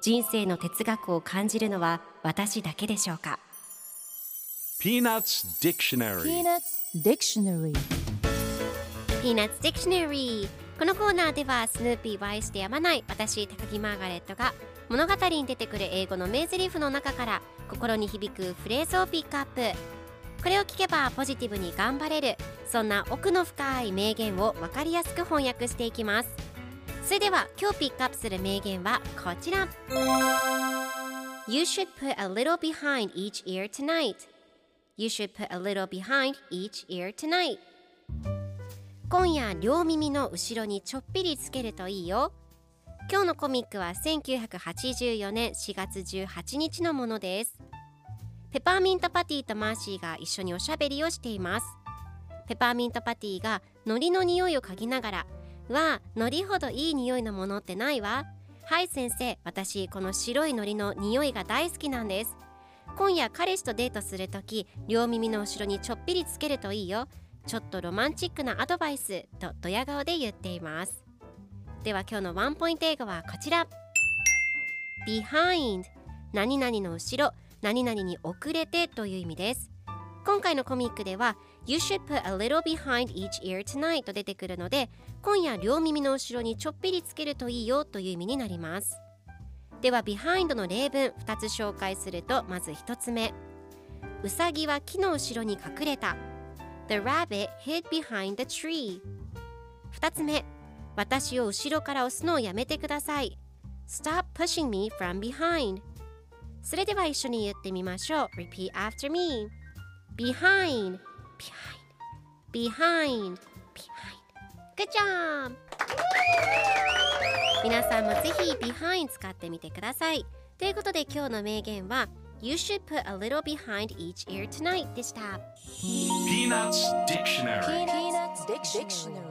人生の哲学を感じるのは私だけでしょうか？Peanuts Dictionary. Peanuts Dictionary. Peanuts Dictionary このコーナーではスヌーピーを愛してやまない私高木マーガレットが物語に出てくる英語の名台詞の中から心に響くフレーズをピックアップ。これを聞けばポジティブに頑張れる。そんな奥の深い名言を分かりやすく翻訳していきますそれでは今日ピックアップする名言はこちら。You should put a little behind each ear tonight. You should put a little behind each ear tonight. 今夜両耳の後ろにちょっぴりつけるといいよ。今日のコミックは1984年4月18日のものです。ペパーミントパティとマーシーが一緒におしゃべりをしています。ペパーミントパティが海苔の匂いを嗅ぎながらわあ海苔ほどいい匂いのものってないわ。はい先生私この白い海苔の匂いが大好きなんです。今夜彼氏とデートするとき両耳の後ろにちょっぴりつけるといいよ。ちょっとロマンチックなアドバイスとドヤ顔で言っています。では今日のワンポイント英語はこちら。Behind 何々の後ろ。何々に遅れてという意味です。今回のコミックでは You should put a little behind each ear tonight と出てくるので今夜両耳の後ろにちょっぴりつけるといいよという意味になりますでは behind の例文2つ紹介するとまず1つ目うさぎは木の後ろに隠れた The rabbit hid behind the tree 2つ目私を後ろから押すのをやめてください Stop pushing me from behind それでは一緒に言ってみましょう Repeat after me Behind Behind Behind Behind Good job! 皆さんもぜひ Behind 使ってみてくださいということで今日の名言は You should put a little behind each ear tonight でした Peanuts Dictionary Peanuts Dictionary